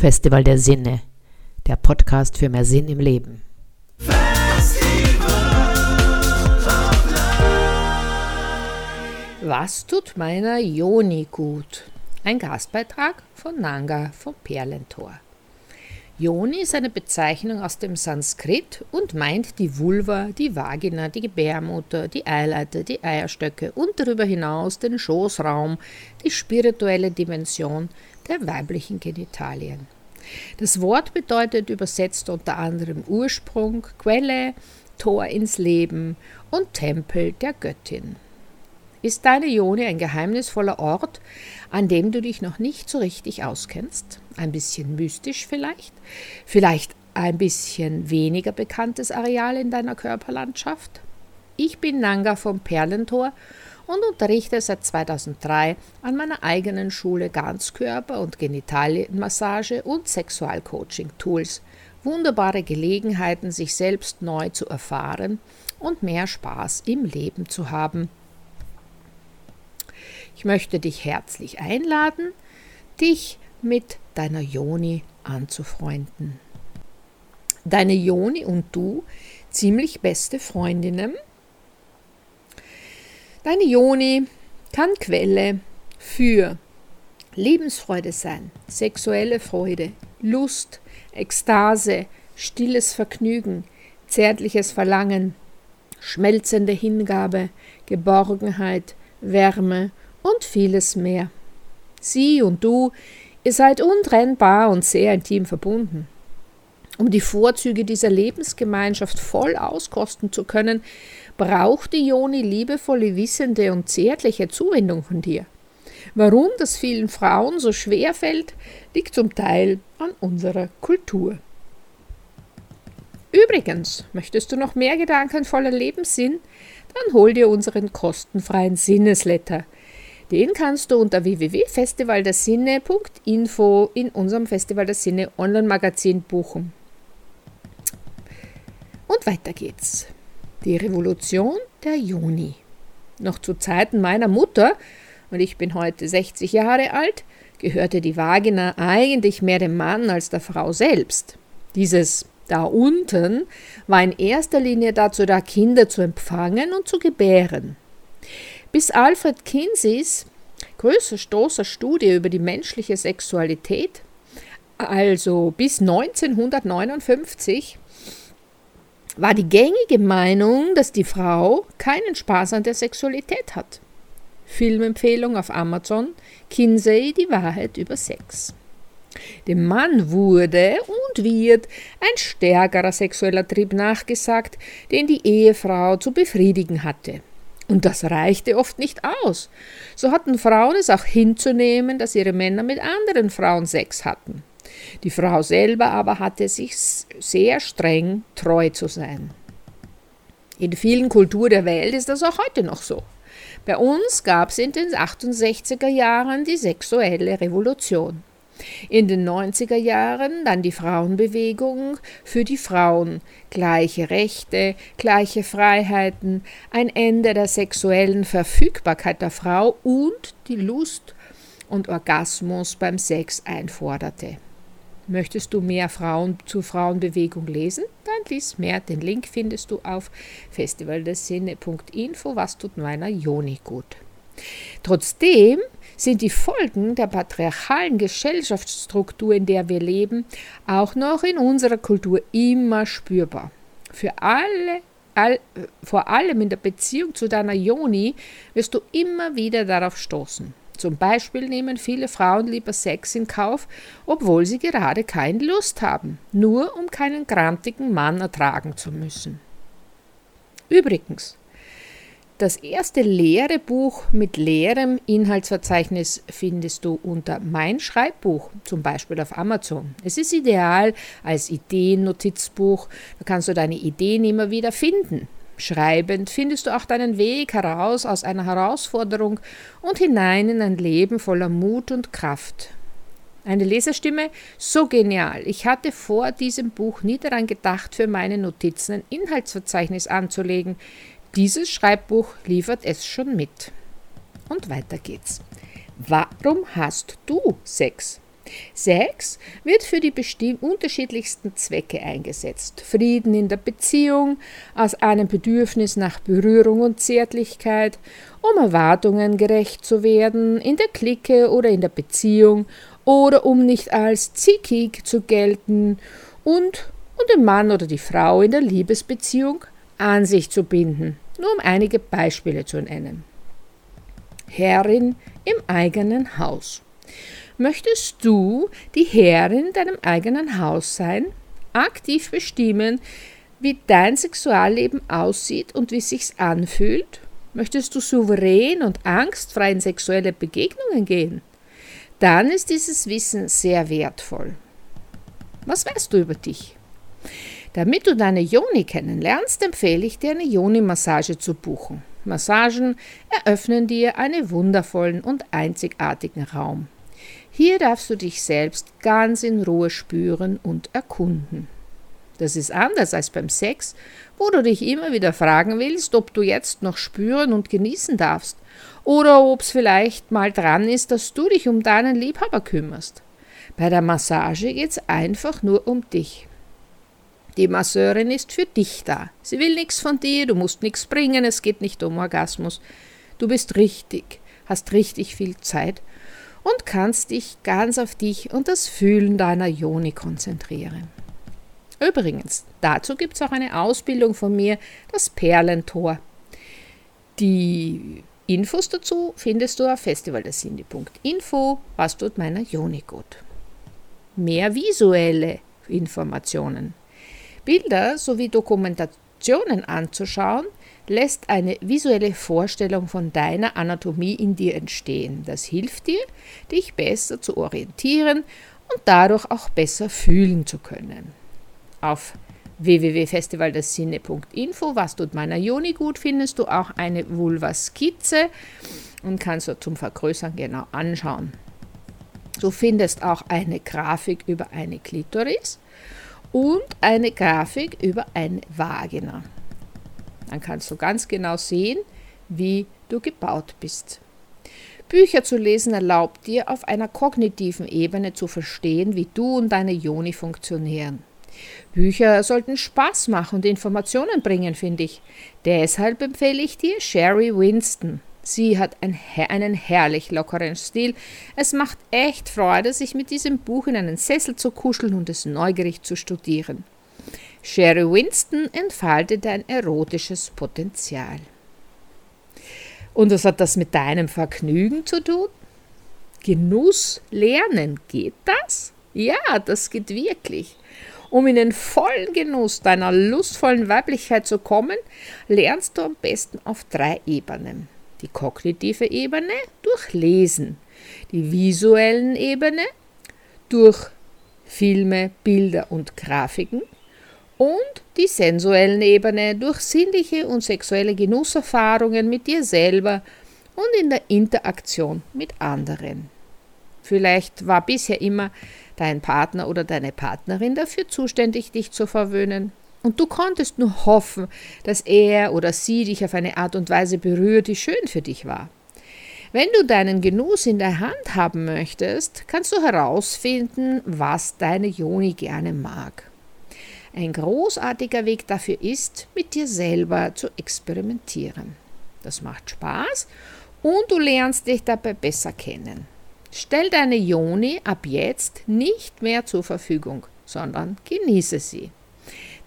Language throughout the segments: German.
Festival der Sinne, der Podcast für mehr Sinn im Leben. Was tut meiner Joni gut? Ein Gastbeitrag von Nanga vom Perlentor. Yoni ist eine Bezeichnung aus dem Sanskrit und meint die Vulva, die Vagina, die Gebärmutter, die Eileiter, die Eierstöcke und darüber hinaus den Schoßraum, die spirituelle Dimension der weiblichen Genitalien. Das Wort bedeutet übersetzt unter anderem Ursprung, Quelle, Tor ins Leben und Tempel der Göttin. Ist deine Joni ein geheimnisvoller Ort, an dem du dich noch nicht so richtig auskennst? Ein bisschen mystisch vielleicht? Vielleicht ein bisschen weniger bekanntes Areal in deiner Körperlandschaft? Ich bin Nanga vom Perlentor und unterrichte seit 2003 an meiner eigenen Schule Ganzkörper- und Genitalienmassage und Sexualcoaching-Tools. Wunderbare Gelegenheiten, sich selbst neu zu erfahren und mehr Spaß im Leben zu haben. Ich möchte dich herzlich einladen, dich mit deiner Joni anzufreunden. Deine Joni und du ziemlich beste Freundinnen. Deine Joni kann Quelle für Lebensfreude sein, sexuelle Freude, Lust, Ekstase, stilles Vergnügen, zärtliches Verlangen, schmelzende Hingabe, Geborgenheit, Wärme und vieles mehr. Sie und du, ihr seid untrennbar und sehr intim verbunden. Um die Vorzüge dieser Lebensgemeinschaft voll auskosten zu können, braucht die Joni liebevolle, wissende und zärtliche Zuwendung von dir. Warum das vielen Frauen so schwer fällt, liegt zum Teil an unserer Kultur. Übrigens, möchtest du noch mehr gedankenvoller Lebenssinn? Dann hol dir unseren kostenfreien Sinnesletter – den kannst du unter www.festivaldersinne.info in unserem Festival der Sinne Online-Magazin buchen. Und weiter geht's. Die Revolution der Juni. Noch zu Zeiten meiner Mutter, und ich bin heute 60 Jahre alt, gehörte die Vagina eigentlich mehr dem Mann als der Frau selbst. Dieses da unten war in erster Linie dazu da, Kinder zu empfangen und zu gebären. Bis Alfred Kinseys größer großer Studie über die menschliche Sexualität, also bis 1959, war die gängige Meinung, dass die Frau keinen Spaß an der Sexualität hat. Filmempfehlung auf Amazon, Kinsey, die Wahrheit über Sex. Dem Mann wurde und wird ein stärkerer sexueller Trieb nachgesagt, den die Ehefrau zu befriedigen hatte. Und das reichte oft nicht aus. So hatten Frauen es auch hinzunehmen, dass ihre Männer mit anderen Frauen Sex hatten. Die Frau selber aber hatte sich sehr streng treu zu sein. In vielen Kulturen der Welt ist das auch heute noch so. Bei uns gab es in den 68er Jahren die sexuelle Revolution. In den 90er Jahren dann die Frauenbewegung für die Frauen, gleiche Rechte, gleiche Freiheiten, ein Ende der sexuellen Verfügbarkeit der Frau und die Lust und Orgasmus beim Sex einforderte. Möchtest du mehr Frauen zur Frauenbewegung lesen? Dann lies mehr. Den Link findest du auf festivaldersinne.info. Was tut meiner Joni gut? Trotzdem sind die Folgen der patriarchalen Gesellschaftsstruktur, in der wir leben, auch noch in unserer Kultur immer spürbar. Für alle, all, vor allem in der Beziehung zu deiner Joni wirst du immer wieder darauf stoßen. Zum Beispiel nehmen viele Frauen lieber Sex in Kauf, obwohl sie gerade keine Lust haben, nur um keinen grantigen Mann ertragen zu müssen. Übrigens, das erste leere Buch mit leerem Inhaltsverzeichnis findest du unter Mein Schreibbuch, zum Beispiel auf Amazon. Es ist ideal als Ideennotizbuch, da kannst du deine Ideen immer wieder finden. Schreibend findest du auch deinen Weg heraus aus einer Herausforderung und hinein in ein Leben voller Mut und Kraft. Eine Leserstimme, so genial. Ich hatte vor diesem Buch nie daran gedacht, für meine Notizen ein Inhaltsverzeichnis anzulegen. Dieses Schreibbuch liefert es schon mit. Und weiter geht's. Warum hast du Sex? Sex wird für die unterschiedlichsten Zwecke eingesetzt. Frieden in der Beziehung, aus einem Bedürfnis nach Berührung und Zärtlichkeit, um Erwartungen gerecht zu werden, in der Clique oder in der Beziehung oder um nicht als zickig zu gelten und um den Mann oder die Frau in der Liebesbeziehung an sich zu binden, nur um einige Beispiele zu nennen. Herrin im eigenen Haus. Möchtest du die Herrin in deinem eigenen Haus sein? Aktiv bestimmen, wie dein Sexualleben aussieht und wie sich's anfühlt? Möchtest du souverän und angstfrei in sexuelle Begegnungen gehen? Dann ist dieses Wissen sehr wertvoll. Was weißt du über dich? Damit du deine Joni kennenlernst, empfehle ich dir eine Joni-Massage zu buchen. Massagen eröffnen dir einen wundervollen und einzigartigen Raum. Hier darfst du dich selbst ganz in Ruhe spüren und erkunden. Das ist anders als beim Sex, wo du dich immer wieder fragen willst, ob du jetzt noch spüren und genießen darfst oder ob es vielleicht mal dran ist, dass du dich um deinen Liebhaber kümmerst. Bei der Massage geht es einfach nur um dich. Die Masseurin ist für dich da. Sie will nichts von dir, du musst nichts bringen, es geht nicht um Orgasmus. Du bist richtig, hast richtig viel Zeit und kannst dich ganz auf dich und das Fühlen deiner Joni konzentrieren. Übrigens, dazu gibt es auch eine Ausbildung von mir, das Perlentor. Die Infos dazu findest du auf festivaldesindi.info, was tut meiner Joni gut. Mehr visuelle Informationen. Bilder sowie Dokumentationen anzuschauen, lässt eine visuelle Vorstellung von deiner Anatomie in dir entstehen. Das hilft dir, dich besser zu orientieren und dadurch auch besser fühlen zu können. Auf www.festivaldersinne.info, was tut meiner Joni gut, findest du auch eine Vulva-Skizze und kannst du zum Vergrößern genau anschauen. Du findest auch eine Grafik über eine Klitoris und eine Grafik über eine Vagina. Dann kannst du ganz genau sehen, wie du gebaut bist. Bücher zu lesen erlaubt dir, auf einer kognitiven Ebene zu verstehen, wie du und deine Joni funktionieren. Bücher sollten Spaß machen und Informationen bringen, finde ich. Deshalb empfehle ich dir Sherry Winston. Sie hat ein, einen herrlich lockeren Stil. Es macht echt Freude, sich mit diesem Buch in einen Sessel zu kuscheln und es neugierig zu studieren. Sherry Winston entfaltet ein erotisches Potenzial. Und was hat das mit deinem Vergnügen zu tun? Genuss lernen, geht das? Ja, das geht wirklich. Um in den vollen Genuss deiner lustvollen Weiblichkeit zu kommen, lernst du am besten auf drei Ebenen. Die kognitive Ebene durch Lesen, die visuellen Ebene durch Filme, Bilder und Grafiken und die sensuellen Ebene durch sinnliche und sexuelle Genusserfahrungen mit dir selber und in der Interaktion mit anderen. Vielleicht war bisher immer dein Partner oder deine Partnerin dafür zuständig, dich zu verwöhnen. Und du konntest nur hoffen, dass er oder sie dich auf eine Art und Weise berührt, die schön für dich war. Wenn du deinen Genuss in der Hand haben möchtest, kannst du herausfinden, was deine Joni gerne mag. Ein großartiger Weg dafür ist, mit dir selber zu experimentieren. Das macht Spaß und du lernst dich dabei besser kennen. Stell deine Joni ab jetzt nicht mehr zur Verfügung, sondern genieße sie.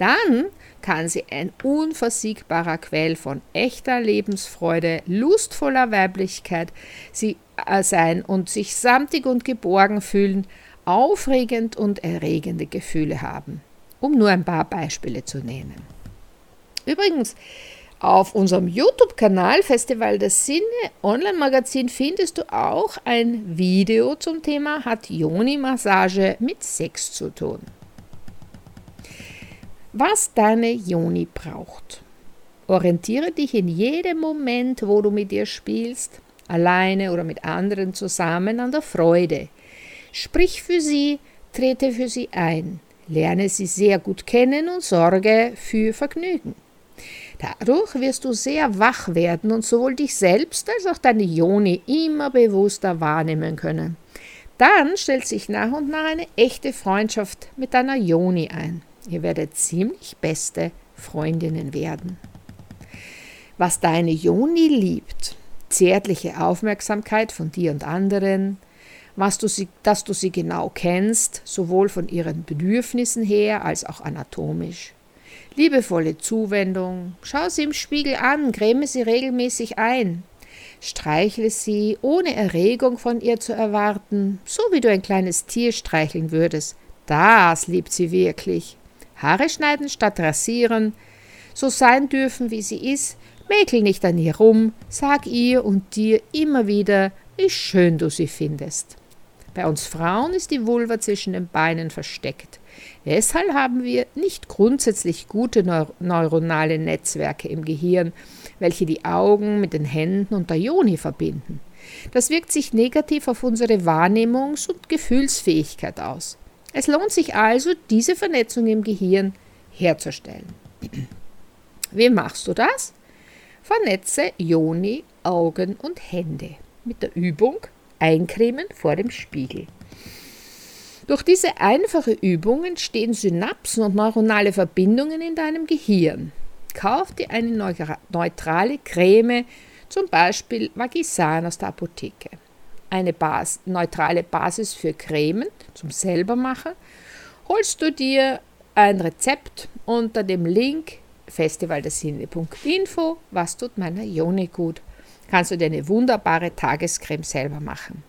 Dann kann sie ein unversiegbarer Quell von echter Lebensfreude, lustvoller Weiblichkeit äh, sein und sich samtig und geborgen fühlen, aufregend und erregende Gefühle haben um nur ein paar Beispiele zu nennen. Übrigens, auf unserem YouTube-Kanal Festival der Sinne Online-Magazin findest du auch ein Video zum Thema Hat Joni-Massage mit Sex zu tun? Was deine Joni braucht. Orientiere dich in jedem Moment, wo du mit ihr spielst, alleine oder mit anderen zusammen, an der Freude. Sprich für sie, trete für sie ein. Lerne sie sehr gut kennen und sorge für Vergnügen. Dadurch wirst du sehr wach werden und sowohl dich selbst als auch deine Joni immer bewusster wahrnehmen können. Dann stellt sich nach und nach eine echte Freundschaft mit deiner Joni ein. Ihr werdet ziemlich beste Freundinnen werden. Was deine Joni liebt, zärtliche Aufmerksamkeit von dir und anderen, was du sie, dass du sie genau kennst, sowohl von ihren Bedürfnissen her als auch anatomisch. Liebevolle Zuwendung, schau sie im Spiegel an, creme sie regelmäßig ein. Streichle sie, ohne Erregung von ihr zu erwarten, so wie du ein kleines Tier streicheln würdest. Das liebt sie wirklich. Haare schneiden statt rasieren, so sein dürfen, wie sie ist, mäkel nicht an ihr rum, sag ihr und dir immer wieder, wie schön du sie findest. Bei uns Frauen ist die Vulva zwischen den Beinen versteckt. Deshalb haben wir nicht grundsätzlich gute neuronale Netzwerke im Gehirn, welche die Augen mit den Händen und der Joni verbinden. Das wirkt sich negativ auf unsere Wahrnehmungs- und Gefühlsfähigkeit aus. Es lohnt sich also, diese Vernetzung im Gehirn herzustellen. Wie machst du das? Vernetze Joni, Augen und Hände mit der Übung Eincremen vor dem Spiegel. Durch diese einfache Übung entstehen Synapsen und neuronale Verbindungen in deinem Gehirn. Kauf dir eine neutrale Creme, zum Beispiel Magisan aus der Apotheke. Eine Bas neutrale Basis für Cremen zum Selbermachen holst du dir ein Rezept unter dem Link festivaldersinne.info. Was tut meiner Joni gut? Kannst du dir eine wunderbare Tagescreme selber machen.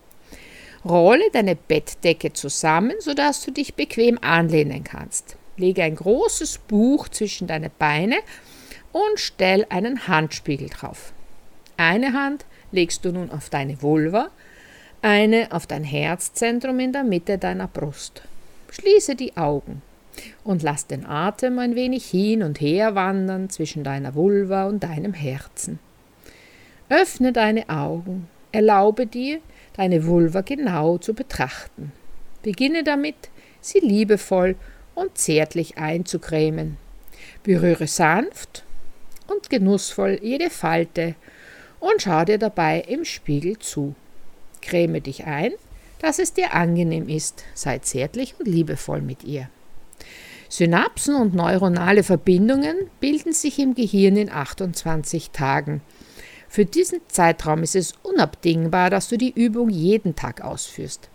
Rolle deine Bettdecke zusammen, sodass du dich bequem anlehnen kannst. Lege ein großes Buch zwischen deine Beine und stell einen Handspiegel drauf. Eine Hand legst du nun auf deine Vulva, eine auf dein Herzzentrum in der Mitte deiner Brust. Schließe die Augen und lass den Atem ein wenig hin und her wandern zwischen deiner Vulva und deinem Herzen. Öffne deine Augen, erlaube dir, deine Vulva genau zu betrachten. Beginne damit, sie liebevoll und zärtlich einzucremen. Berühre sanft und genussvoll jede Falte und schau dir dabei im Spiegel zu. Creme dich ein, dass es dir angenehm ist, sei zärtlich und liebevoll mit ihr. Synapsen und neuronale Verbindungen bilden sich im Gehirn in 28 Tagen. Für diesen Zeitraum ist es unabdingbar, dass du die Übung jeden Tag ausführst.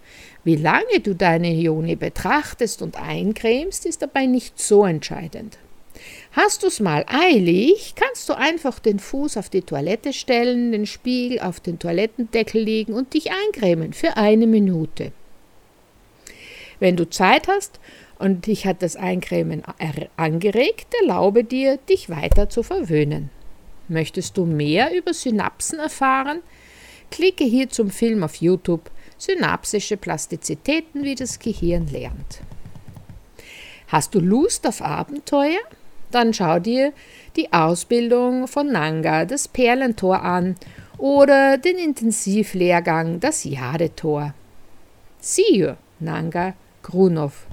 Wie lange du deine Ione betrachtest und eincremst, ist dabei nicht so entscheidend. Hast du es mal eilig, kannst du einfach den Fuß auf die Toilette stellen, den Spiegel auf den Toilettendeckel legen und dich eincremen für eine Minute. Wenn du Zeit hast und dich hat das Eincremen angeregt, erlaube dir, dich weiter zu verwöhnen. Möchtest du mehr über Synapsen erfahren? Klicke hier zum Film auf YouTube Synapsische Plastizitäten, wie das Gehirn lernt. Hast du Lust auf Abenteuer? Dann schau dir die Ausbildung von Nanga, das Perlentor an oder den Intensivlehrgang, das Jadetor. See you, Nanga Grunov.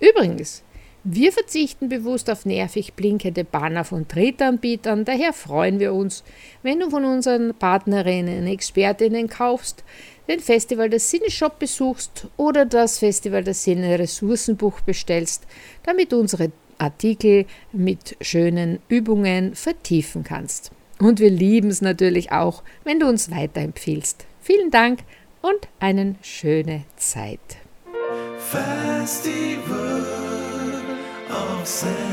Übrigens, wir verzichten bewusst auf nervig blinkende Banner von Drittanbietern, daher freuen wir uns, wenn du von unseren Partnerinnen, Expertinnen kaufst, den Festival der Sinne Shop besuchst oder das Festival der Sinne Ressourcenbuch bestellst, damit unsere Artikel mit schönen Übungen vertiefen kannst. Und wir lieben es natürlich auch, wenn du uns weiterempfiehlst. Vielen Dank und eine schöne Zeit. Festival of Senses.